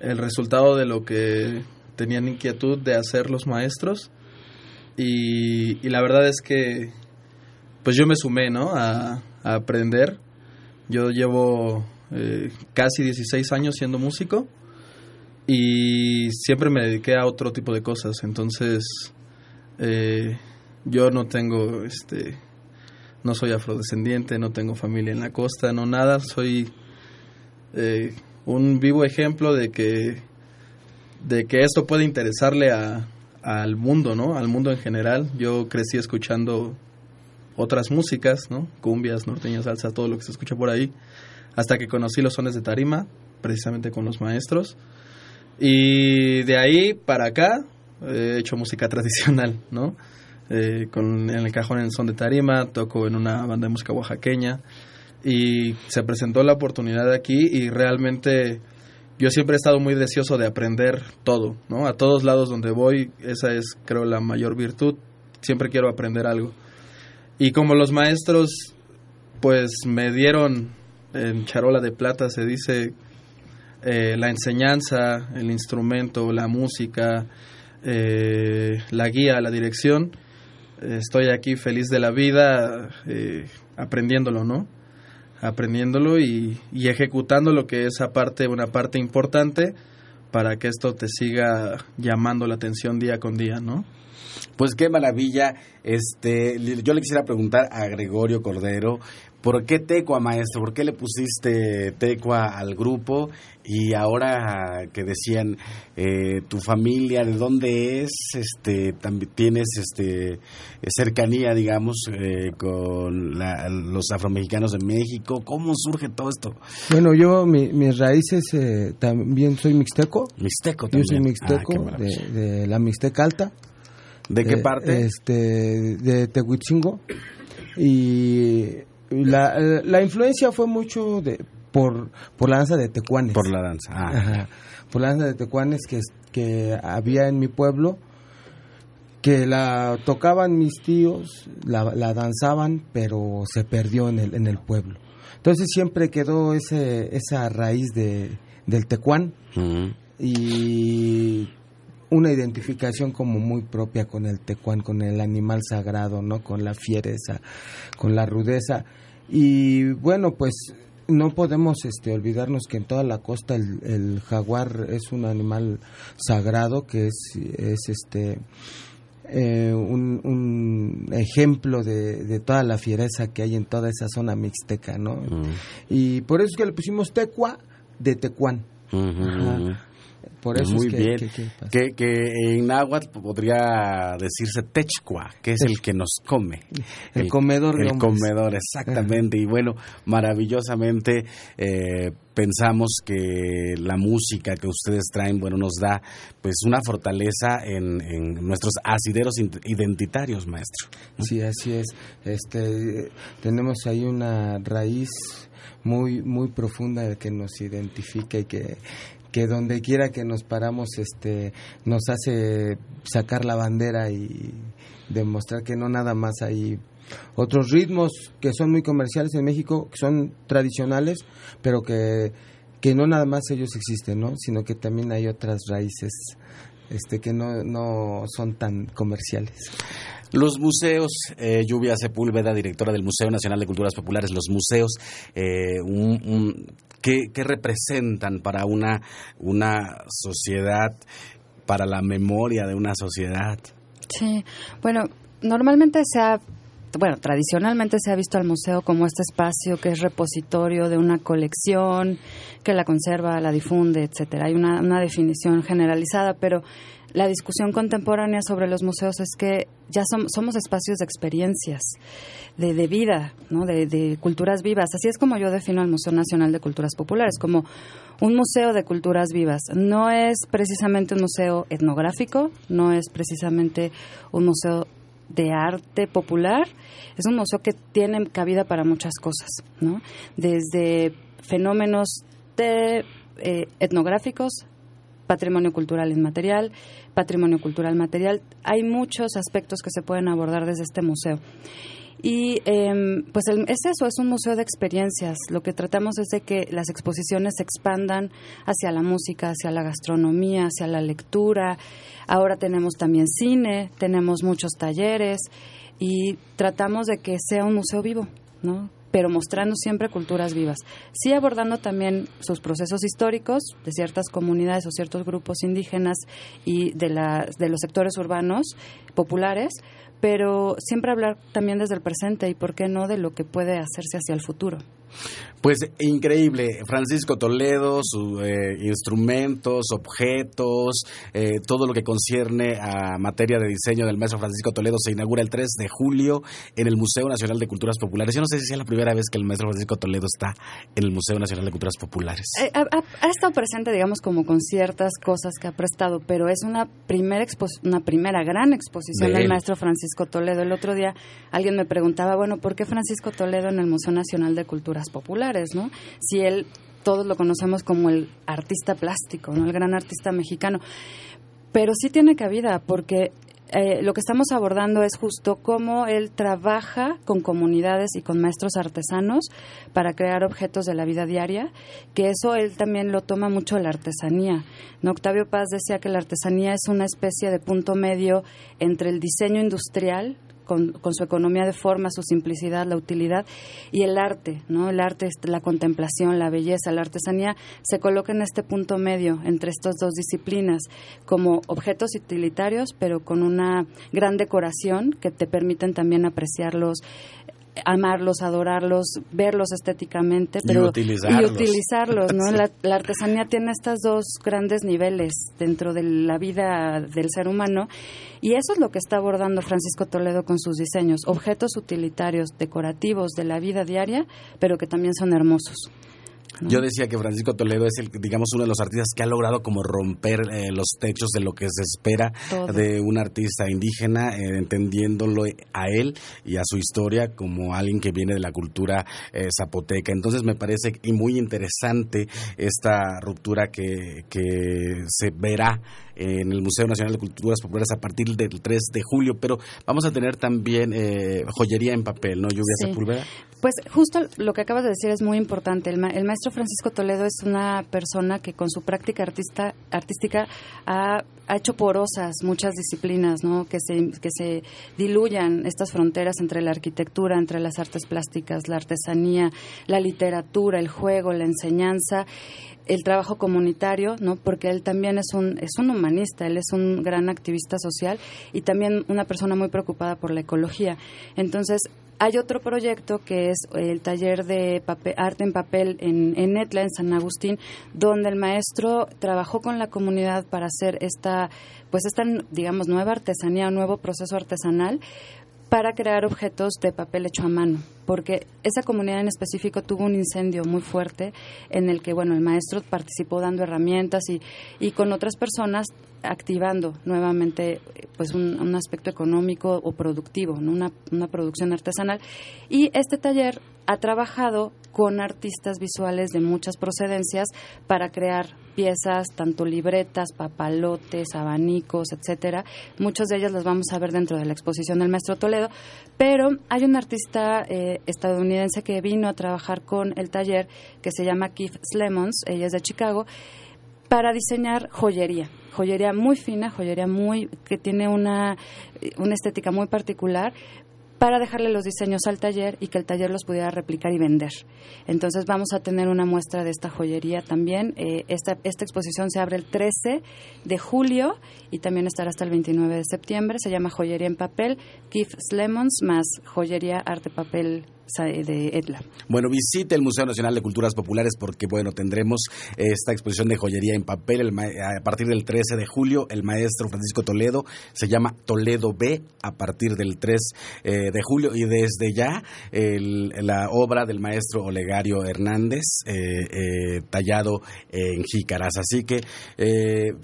el resultado de lo que tenían inquietud de hacer los maestros. Y, la verdad es que, pues yo me sumé, ¿no? A, a aprender. Yo llevo eh, casi 16 años siendo músico y siempre me dediqué a otro tipo de cosas. Entonces, eh, yo no tengo, este, no soy afrodescendiente, no tengo familia en la costa, no nada. Soy eh, un vivo ejemplo de que, de que esto puede interesarle a, al mundo, ¿no? Al mundo en general. Yo crecí escuchando otras músicas, ¿no? Cumbias, norteñas, salsa, todo lo que se escucha por ahí, hasta que conocí los sones de tarima, precisamente con los maestros. Y de ahí para acá he hecho música tradicional, ¿no? Eh, con en el cajón en el son de tarima, toco en una banda de música oaxaqueña y se presentó la oportunidad aquí y realmente yo siempre he estado muy deseoso de aprender todo, ¿no? A todos lados donde voy, esa es creo la mayor virtud, siempre quiero aprender algo. Y como los maestros pues me dieron en charola de plata, se dice, eh, la enseñanza, el instrumento, la música, eh, la guía, la dirección, estoy aquí feliz de la vida eh, aprendiéndolo, ¿no? Aprendiéndolo y, y ejecutando lo que es aparte, una parte importante para que esto te siga llamando la atención día con día, ¿no? Pues qué maravilla. Este, yo le quisiera preguntar a Gregorio Cordero, ¿por qué Tecua, maestro? ¿Por qué le pusiste Tecua al grupo? Y ahora que decían eh, tu familia, ¿de dónde es? Este, también tienes este cercanía, digamos, eh, con la- los afromexicanos de México. ¿Cómo surge todo esto? Bueno, yo, mi- mis raíces, eh, también soy mixteco. Mixteco Yo soy también. mixteco, Ah, de la Mixteca Alta. ¿De qué Eh, parte? Este, de Tehuitzingo. Y la, la influencia fue mucho de por, por la danza de tecuanes. Por la danza. Ah. Ajá. Por la danza de tecuanes que, que había en mi pueblo, que la tocaban mis tíos, la, la danzaban, pero se perdió en el, en el pueblo. Entonces siempre quedó ese, esa raíz de, del tecuán y una identificación como muy propia con el tecuán, con el animal sagrado, ¿no? Con la fiereza, con la rudeza. Y bueno, pues no podemos este, olvidarnos que en toda la costa el, el jaguar es un animal sagrado que es, es este eh, un, un ejemplo de, de toda la fiereza que hay en toda esa zona mixteca, ¿no? Y por eso es que le pusimos tecua de tecuán. Por eso Muy es que, bien. que- que pasa. Que, que en náhuatl podría decirse techcua, que es el que nos come. El comedor de El comedor, exactamente. Y bueno, maravillosamente eh, pensamos que la música que ustedes traen, bueno, nos da pues una fortaleza en, en nuestros asideros identitarios, maestro. Sí, así es. Este, tenemos ahí una raíz muy muy profunda que nos identifica y que que donde quiera que nos paramos este nos hace sacar la bandera y demostrar que no nada más hay otros ritmos que son muy comerciales en México, que son tradicionales, pero que, que no nada más ellos existen, ¿no? sino que también hay otras raíces este, que no, no son tan comerciales. Los museos, eh, Lluvia Sepúlveda, directora del Museo Nacional de Culturas Populares, los museos, eh, ¿qué, representan para una, una sociedad, para la memoria de una sociedad? Sí, bueno, normalmente se ha bueno, tradicionalmente se ha visto al museo como este espacio que es repositorio de una colección, que la conserva, la difunde, etcétera. Hay una, una definición generalizada, pero la discusión contemporánea sobre los museos es que ya somos espacios de experiencias, de, vida, ¿no? de, de, culturas vivas. Así es como yo defino el Museo Nacional de Culturas Populares, como un museo de culturas vivas. No es precisamente un museo etnográfico, no es precisamente un museo de arte popular, es un museo que tiene cabida para muchas cosas, ¿no? Desde fenómenos de, eh, etnográficos, patrimonio cultural inmaterial, patrimonio cultural material. Hay muchos aspectos que se pueden abordar desde este museo. Y em, pues es eso, es un museo de experiencias. Lo que tratamos es de que las exposiciones se expandan hacia la música, hacia la gastronomía, hacia la lectura. Ahora tenemos también cine, tenemos muchos talleres y tratamos de que sea un museo vivo, ¿no? Pero mostrando siempre culturas vivas. Sí abordando también sus procesos históricos de ciertas comunidades o ciertos grupos indígenas y de, la, de los sectores urbanos populares, pero siempre hablar también desde el presente y por qué no de lo que puede hacerse hacia el futuro. Pues increíble, Francisco Toledo, sus eh, instrumentos, objetos, eh, todo lo que concierne a materia de diseño del maestro Francisco Toledo se inaugura el 3 de julio en el Museo Nacional de Culturas Populares. Yo no sé si es la primera vez que el maestro Francisco Toledo está en el Museo Nacional de Culturas Populares. Eh, ha, estado presente, digamos, como con ciertas cosas que ha prestado, pero es una primera, una primera gran exposición del maestro Francisco Toledo. El otro día alguien me preguntaba, bueno, ¿por qué Francisco Toledo en el Museo Nacional de Culturas Populares, ¿no? Si él todos lo conocemos como el artista plástico, ¿no? El gran artista mexicano. Pero sí tiene cabida porque eh, lo que estamos abordando es justo cómo él trabaja con comunidades y con maestros artesanos para crear objetos de la vida diaria, que eso él también lo toma mucho la artesanía. ¿no? Octavio Paz decía que la artesanía es una especie de punto medio entre el diseño industrial, con, su economía de forma, su simplicidad, la utilidad y el arte, ¿no? El arte, la contemplación, la belleza, la artesanía se coloca en este punto medio entre estas dos disciplinas como objetos utilitarios, pero con una gran decoración que te permiten también apreciarlos amarlos, adorarlos, verlos estéticamente, pero y utilizarlos, ¿no? La, la, artesanía tiene estos dos grandes niveles dentro de la vida del ser humano y eso es lo que está abordando Francisco Toledo con sus diseños, objetos utilitarios, decorativos de la vida diaria, pero que también son hermosos. Yo decía que Francisco Toledo es el, digamos, uno de los artistas que ha logrado como romper eh, los techos de lo que se espera de un artista indígena, eh, entendiéndolo a él y a su historia como alguien que viene de la cultura eh, zapoteca. Entonces me parece muy interesante esta ruptura que, que se verá en el Museo Nacional de Culturas Populares a partir del 3 de julio, pero vamos a tener también joyería en papel, ¿no? Lluvia Sepúlveda. Pues justo lo que acabas de decir es muy importante. El, maestro Francisco Toledo es una persona que con su práctica artista, artística ha, hecho porosas muchas disciplinas, ¿no? Que se, que se diluyan estas fronteras entre la arquitectura, entre las artes plásticas, la artesanía, la literatura, el juego, la enseñanza el trabajo comunitario, ¿no? Porque él también es un es un humanista, él es un gran activista social y también una persona muy preocupada por la ecología. Entonces, hay otro proyecto que es el taller de arte en papel en, en Etla, en San Agustín, donde el maestro trabajó con la comunidad para hacer esta, pues esta, digamos, nueva artesanía, un nuevo proceso artesanal para crear objetos de papel hecho a mano, porque esa comunidad en específico tuvo un incendio muy fuerte en el que, bueno, el maestro participó dando herramientas y, y con otras personas activando nuevamente pues un, aspecto económico o productivo, ¿no? una, una producción artesanal. Y este taller ha trabajado con artistas visuales de muchas procedencias para crear piezas, tanto libretas, papalotes, abanicos, etcétera. Muchas de ellas las vamos a ver dentro de la exposición del maestro Toledo, pero hay un artista eh, estadounidense que vino a trabajar con el taller que se llama Keith Slemons, ella es de Chicago, para diseñar joyería, joyería muy fina, joyería muy que tiene una, una estética muy particular, para dejarle los diseños al taller y que el taller los pudiera replicar y vender. Entonces vamos a tener una muestra de esta joyería también. Eh, esta, esta exposición se abre el 13 de julio y también estará hasta el 29 de septiembre. Se llama Joyería en Papel, Keith Lemons más Joyería Arte Papel de Etla. Bueno, visite el Museo Nacional de Culturas Populares porque, bueno, tendremos esta exposición de joyería en papel a partir del 13 de julio. El maestro Francisco Toledo se llama Toledo B a partir del 3 eh, de julio y desde ya la obra del maestro Olegario Hernández eh, eh, tallado en jícaras. Así que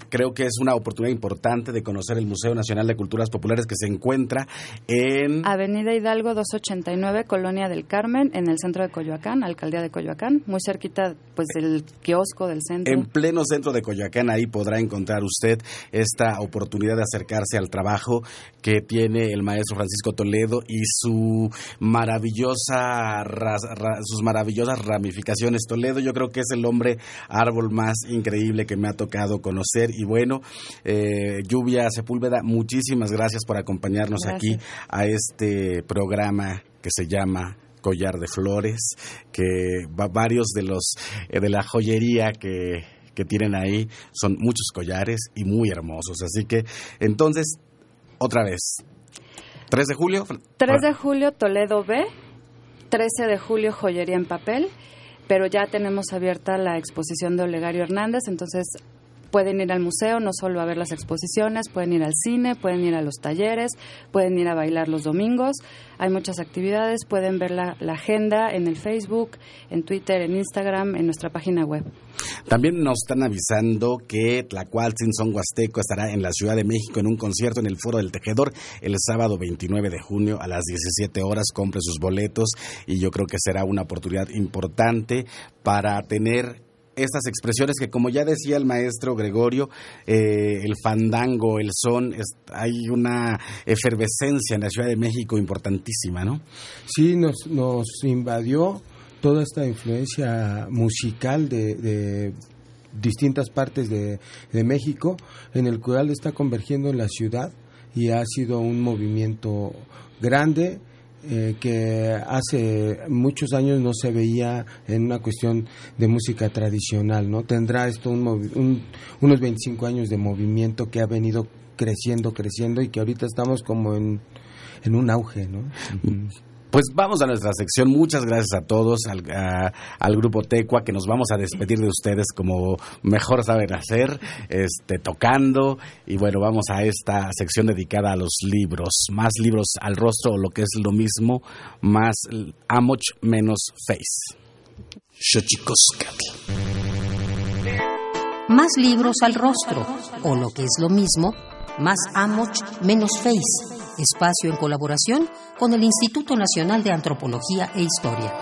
creo que es una oportunidad importante de conocer el Museo Nacional de Culturas Populares que se encuentra en Avenida Hidalgo 289, Colonia del Carmen, en el centro de Coyoacán, alcaldía de Coyoacán, muy cerquita pues del kiosco del centro. En pleno centro de Coyoacán, ahí podrá encontrar usted esta oportunidad de acercarse al trabajo que tiene el maestro Francisco Toledo y su maravillosa sus maravillosas ramificaciones. Toledo yo creo que es el hombre árbol más increíble que me ha tocado conocer y bueno, eh, Lluvia Sepúlveda, muchísimas gracias por acompañarnos aquí a este programa que se llama collar de flores, que varios de los eh, de la joyería que, que tienen ahí son muchos collares y muy hermosos. Así que entonces, otra vez, 3 de julio. 3 de julio Toledo B, 13 de julio joyería en papel, pero ya tenemos abierta la exposición de Olegario Hernández, entonces pueden ir al museo no solo a ver las exposiciones, pueden ir al cine, pueden ir a los talleres, pueden ir a bailar los domingos. Hay muchas actividades, pueden ver la, agenda en el Facebook, en Twitter, en Instagram, en nuestra página web. También nos están avisando que Tlacualtzin Son Huasteco estará en la Ciudad de México en un concierto en el Foro del Tejedor el sábado 29 de junio a las 17 horas. Compre sus boletos y yo creo que será una oportunidad importante para tener estas expresiones que como ya decía el maestro Gregorio, eh, el fandango, el son, hay una efervescencia en la Ciudad de México importantísima, ¿no? Sí, nos, nos invadió toda esta influencia musical de, distintas partes de, de, México, en el cual está convergiendo en la ciudad y ha sido un movimiento grande eh, que hace muchos años no se veía en una cuestión de música tradicional, ¿no? Tendrá esto un, unos 25 años de movimiento que ha venido creciendo, creciendo y que ahorita estamos como en, en un auge, ¿no? Pues vamos a nuestra sección. Muchas gracias a todos, al, grupo Tecua, que nos vamos a despedir de ustedes como mejor saben hacer, este, tocando. Y bueno, vamos a esta sección dedicada a los libros. Más libros al rostro, o lo que es lo mismo, más Amoch menos Face. Más libros al rostro, o lo que es lo mismo, más Amoch menos Face espacio en colaboración con el Instituto Nacional de Antropología e Historia.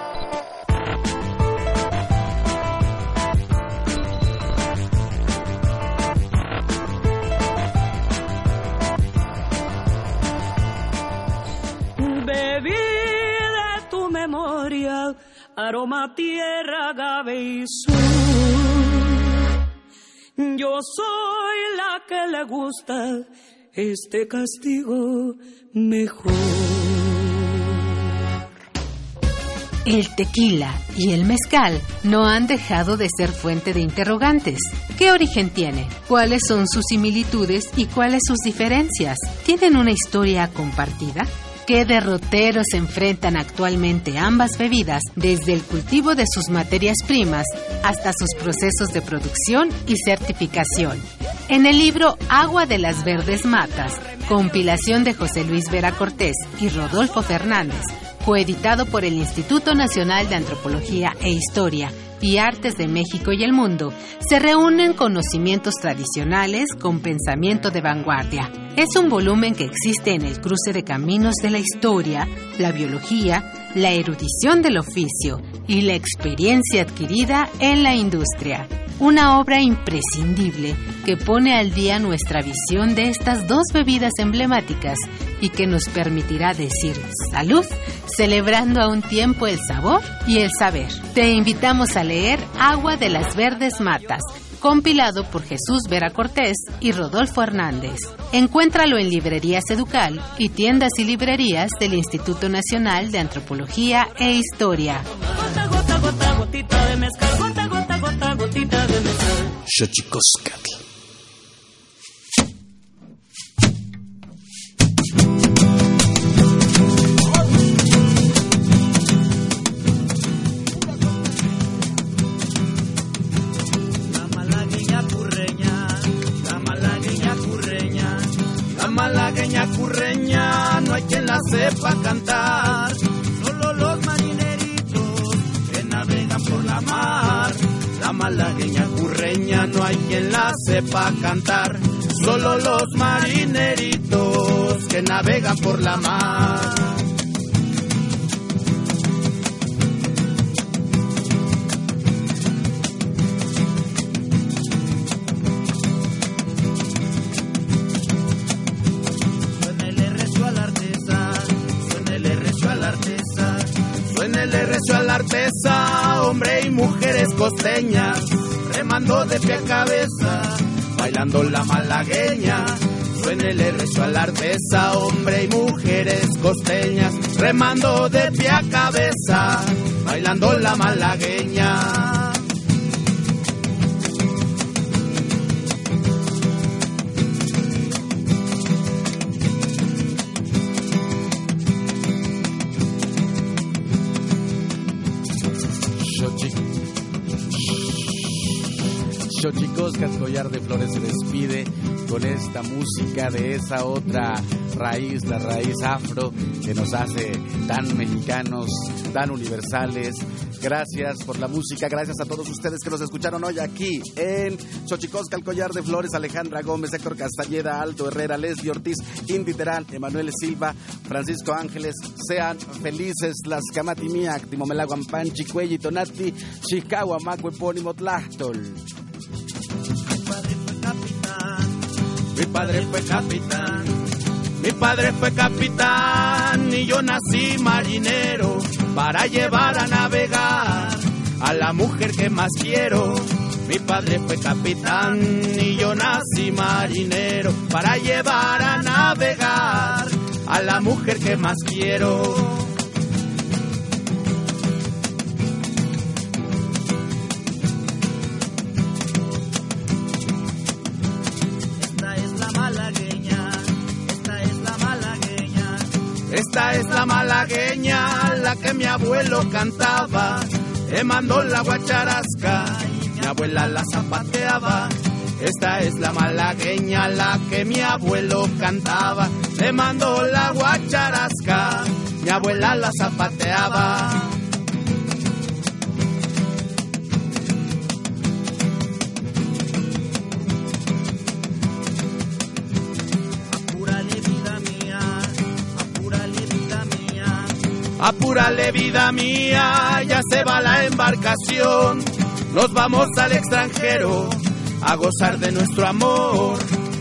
Bebí de tu memoria, aroma tierra, agave y Yo soy la que le gusta este castigo mejor. El tequila y el mezcal no han dejado de ser fuente de interrogantes. ¿Qué origen tiene? ¿Cuáles son sus similitudes y cuáles sus diferencias? ¿Tienen una historia compartida? Qué derroteros enfrentan actualmente ambas bebidas, desde el cultivo de sus materias primas hasta sus procesos de producción y certificación. En el libro Agua de las Verdes Matas, compilación de José Luis Vera Cortés y Rodolfo Fernández, coeditado por el Instituto Nacional de Antropología e Historia y Artes de México y el Mundo, se reúnen conocimientos tradicionales con pensamiento de vanguardia. Es un volumen que existe en el cruce de caminos de la historia, la biología, la erudición del oficio y la experiencia adquirida en la industria. Una obra imprescindible que pone al día nuestra visión de estas dos bebidas emblemáticas y que nos permitirá decir salud, celebrando a un tiempo el sabor y el saber. Te invitamos a leer Agua de las Verdes Matas, compilado por Jesús Vera Cortés y Rodolfo Hernández. Encuéntralo en librerías Educal y tiendas y librerías del Instituto Nacional de Antropología e Historia. malagueña curreña, no hay quien la sepa cantar. Solo los marineritos que navegan por la mar. La malagueña curreña, no hay quien la sepa cantar. Solo los marineritos que navegan por la mar. Suénele rezo a la artesa, hombre y mujeres costeñas, remando de pie a cabeza, bailando la malagueña. Xochicoscas Collar de Flores se despide con esta música de esa otra raíz, la raíz afro, que nos hace tan mexicanos, tan universales. Gracias por la música, gracias a todos ustedes que nos escucharon hoy aquí en Xochicosca, el Collar de Flores, Alejandra Gómez, Héctor Castañeda, Alto Herrera, Leslie Ortiz, Indy Terán, Emanuel Silva, Francisco Ángeles. Sean felices las Camatimía, Timomelaguan Panchi, Cuelli, Tonati, Chicago, Macue, Pónimo, Mi padre fue capitán, mi padre fue capitán y yo nací marinero para llevar a navegar a la mujer que más quiero. Mi padre fue capitán y yo nací marinero para llevar a navegar a la mujer que más quiero. Esta es la malagueña, la que mi abuelo cantaba. Te mandó la guacharasca y mi abuela la zapateaba. Esta es la malagueña, la que mi abuelo cantaba. Te mandó la guacharasca, mi abuela la zapateaba. Apúrale vida mía, ya se va la embarcación. Nos vamos al extranjero a gozar de nuestro amor.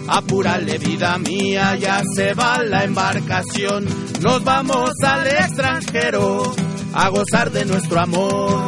Apúrale vida mía, ya se va la embarcación. Nos vamos al extranjero a gozar de nuestro amor.